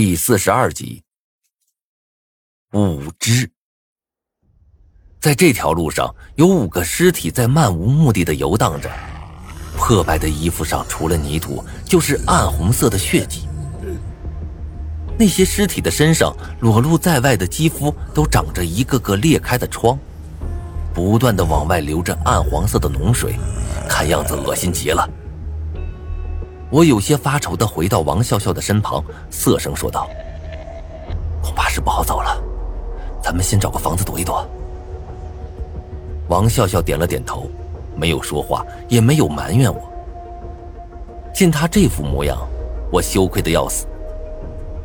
第四十二集，五只。在这条路上，有五个尸体在漫无目的的游荡着，破败的衣服上除了泥土，就是暗红色的血迹。那些尸体的身上裸露在外的肌肤都长着一个个裂开的疮，不断的往外流着暗黄色的脓水，看样子恶心极了。我有些发愁的回到王笑笑的身旁，涩声说道：“恐怕是不好走了，咱们先找个房子躲一躲。”王笑笑点了点头，没有说话，也没有埋怨我。见他这副模样，我羞愧的要死。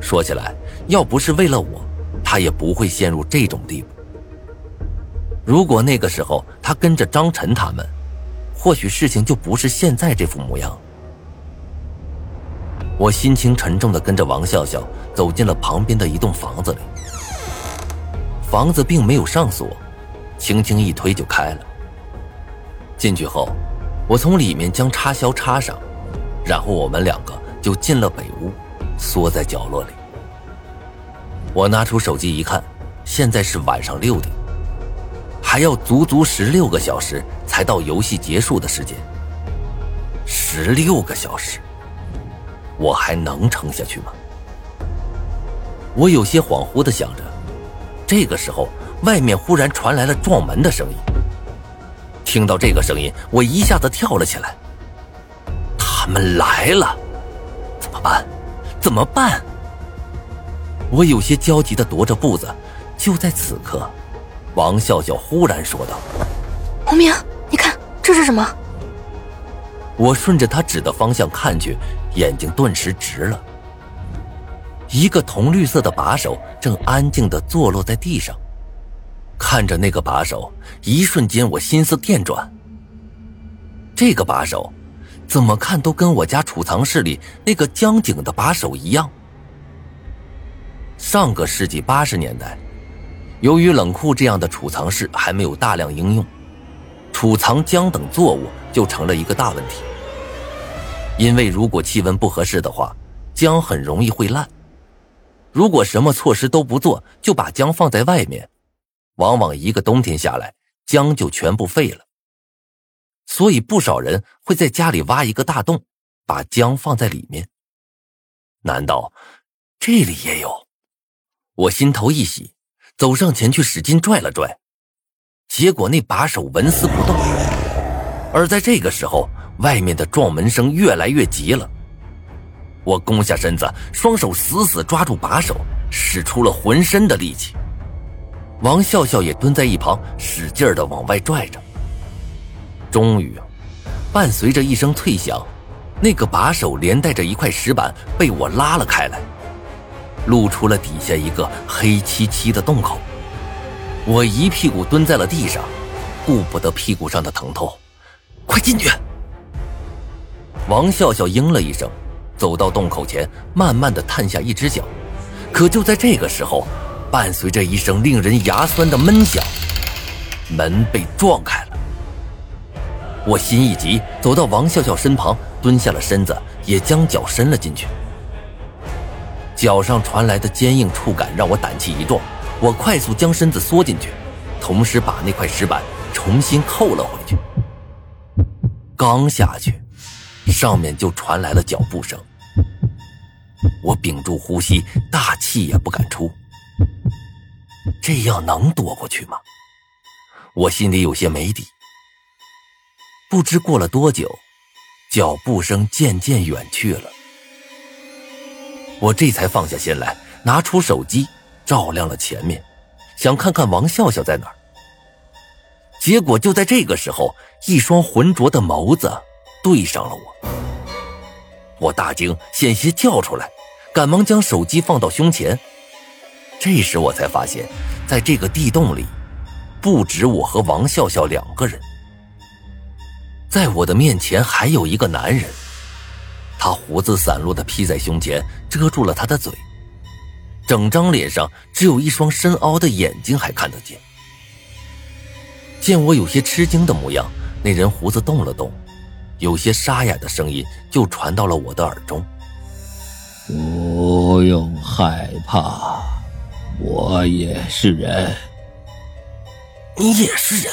说起来，要不是为了我，他也不会陷入这种地步。如果那个时候他跟着张晨他们，或许事情就不是现在这副模样。我心情沉重的跟着王笑笑走进了旁边的一栋房子里。房子并没有上锁，轻轻一推就开了。进去后，我从里面将插销插上，然后我们两个就进了北屋，缩在角落里。我拿出手机一看，现在是晚上六点，还要足足十六个小时才到游戏结束的时间。十六个小时。我还能撑下去吗？我有些恍惚的想着，这个时候，外面忽然传来了撞门的声音。听到这个声音，我一下子跳了起来。他们来了，怎么办？怎么办？我有些焦急的踱着步子。就在此刻，王笑笑忽然说道：“无名，你看这是什么？”我顺着他指的方向看去。眼睛顿时直了。一个铜绿色的把手正安静的坐落在地上，看着那个把手，一瞬间我心思电转。这个把手，怎么看都跟我家储藏室里那个江景的把手一样。上个世纪八十年代，由于冷库这样的储藏室还没有大量应用，储藏姜等作物就成了一个大问题。因为如果气温不合适的话，姜很容易会烂。如果什么措施都不做，就把姜放在外面，往往一个冬天下来，姜就全部废了。所以不少人会在家里挖一个大洞，把姜放在里面。难道这里也有？我心头一喜，走上前去使劲拽了拽，结果那把手纹丝不动。而在这个时候。外面的撞门声越来越急了，我弓下身子，双手死死抓住把手，使出了浑身的力气。王笑笑也蹲在一旁，使劲的往外拽着。终于，伴随着一声脆响，那个把手连带着一块石板被我拉了开来，露出了底下一个黑漆漆的洞口。我一屁股蹲在了地上，顾不得屁股上的疼痛，快进去！王笑笑应了一声，走到洞口前，慢慢的探下一只脚。可就在这个时候，伴随着一声令人牙酸的闷响，门被撞开了。我心一急，走到王笑笑身旁，蹲下了身子，也将脚伸了进去。脚上传来的坚硬触感让我胆气一壮，我快速将身子缩进去，同时把那块石板重新扣了回去。刚下去。上面就传来了脚步声，我屏住呼吸，大气也不敢出。这样能躲过去吗？我心里有些没底。不知过了多久，脚步声渐渐远去了，我这才放下心来，拿出手机照亮了前面，想看看王笑笑在哪儿。结果就在这个时候，一双浑浊的眸子。对上了我，我大惊，险些叫出来，赶忙将手机放到胸前。这时我才发现，在这个地洞里，不止我和王笑笑两个人，在我的面前还有一个男人，他胡子散落的披在胸前，遮住了他的嘴，整张脸上只有一双深凹的眼睛还看得见。见我有些吃惊的模样，那人胡子动了动。有些沙哑的声音就传到了我的耳中。不用害怕，我也是人。你也是人。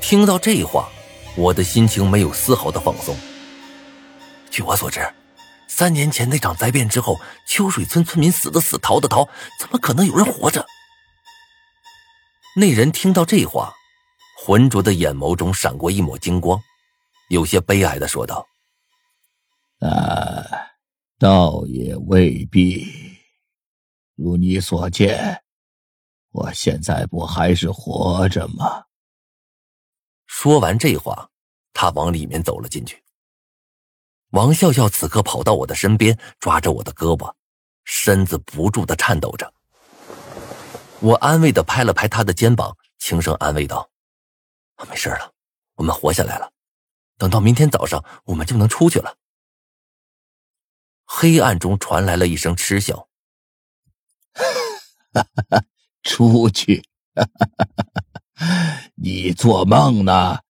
听到这话，我的心情没有丝毫的放松。据我所知，三年前那场灾变之后，秋水村村民死的死，逃的逃，怎么可能有人活着？那人听到这话，浑浊的眼眸中闪过一抹金光，有些悲哀的说道：“啊，倒也未必。如你所见，我现在不还是活着吗？”说完这话，他往里面走了进去。王笑笑此刻跑到我的身边，抓着我的胳膊，身子不住的颤抖着。我安慰的拍了拍他的肩膀，轻声安慰道：“没事了，我们活下来了。等到明天早上，我们就能出去了。”黑暗中传来了一声嗤笑：“出去？你做梦呢？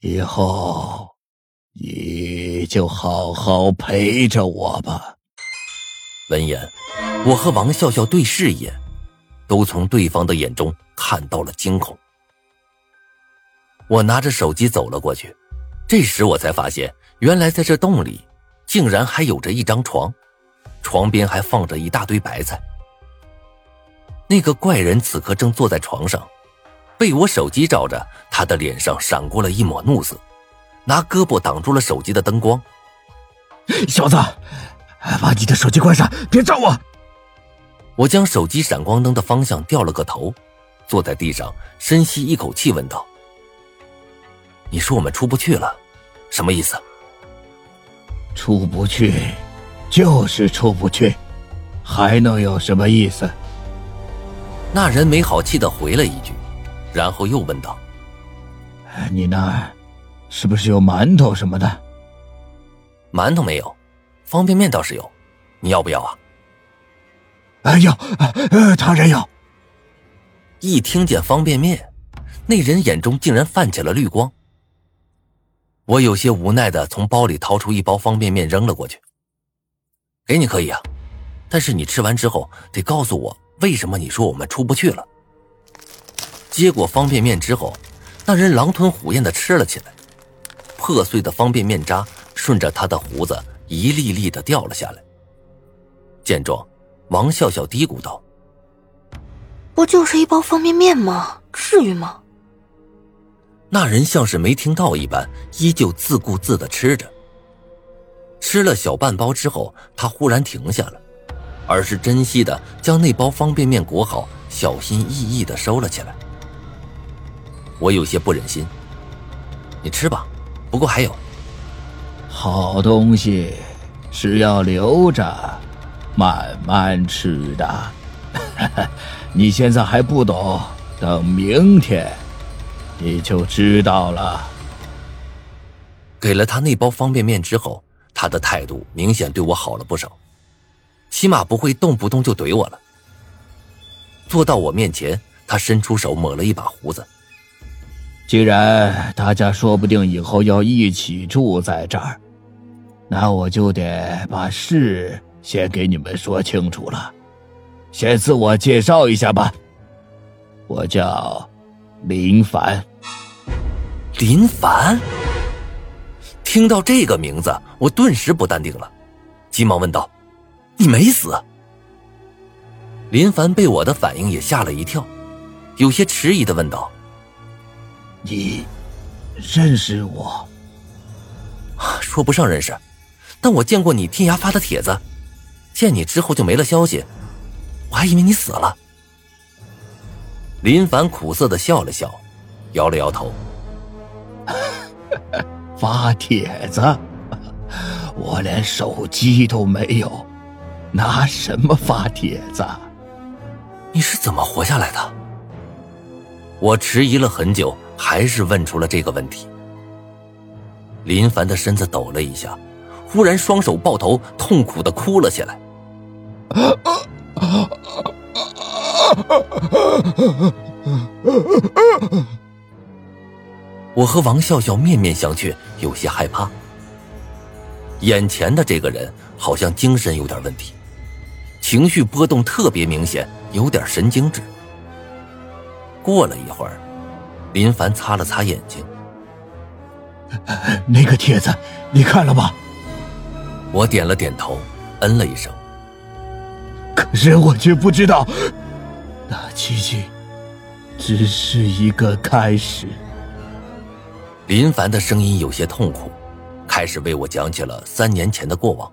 以后……”你就好好陪着我吧。闻言，我和王笑笑对视一眼，都从对方的眼中看到了惊恐。我拿着手机走了过去，这时我才发现，原来在这洞里，竟然还有着一张床，床边还放着一大堆白菜。那个怪人此刻正坐在床上，被我手机照着，他的脸上闪过了一抹怒色。拿胳膊挡住了手机的灯光，小子，把你的手机关上，别照我！我将手机闪光灯的方向掉了个头，坐在地上深吸一口气，问道：“你说我们出不去了，什么意思？”出不去，就是出不去，还能有什么意思？那人没好气的回了一句，然后又问道：“你那儿？”是不是有馒头什么的？馒头没有，方便面倒是有，你要不要啊？哎要，呃当然要。一听见方便面，那人眼中竟然泛起了绿光。我有些无奈的从包里掏出一包方便面扔了过去。给你可以啊，但是你吃完之后得告诉我为什么你说我们出不去了。接过方便面之后，那人狼吞虎咽的吃了起来。破碎的方便面渣顺着他的胡子一粒粒的掉了下来。见状，王笑笑嘀咕道：“不就是一包方便面吗？至于吗？”那人像是没听到一般，依旧自顾自的吃着。吃了小半包之后，他忽然停下了，而是珍惜的将那包方便面裹好，小心翼翼的收了起来。我有些不忍心，你吃吧。不过还有，好东西是要留着，慢慢吃的。你现在还不懂，等明天你就知道了。给了他那包方便面之后，他的态度明显对我好了不少，起码不会动不动就怼我了。坐到我面前，他伸出手抹了一把胡子。既然大家说不定以后要一起住在这儿，那我就得把事先给你们说清楚了。先自我介绍一下吧，我叫林凡。林凡，听到这个名字，我顿时不淡定了，急忙问道：“你没死？”林凡被我的反应也吓了一跳，有些迟疑的问道。你认识我？说不上认识，但我见过你天涯发的帖子，见你之后就没了消息，我还以为你死了。林凡苦涩的笑了笑，摇了摇头。发帖子？我连手机都没有，拿什么发帖子？你是怎么活下来的？我迟疑了很久。还是问出了这个问题。林凡的身子抖了一下，忽然双手抱头，痛苦的哭了起来。我和王笑笑面面相觑，有些害怕。眼前的这个人好像精神有点问题，情绪波动特别明显，有点神经质。过了一会儿，林凡擦了擦眼睛，那个帖子你看了吗？我点了点头，嗯了一声。可是我却不知道，那奇迹只是一个开始。林凡的声音有些痛苦，开始为我讲起了三年前的过往。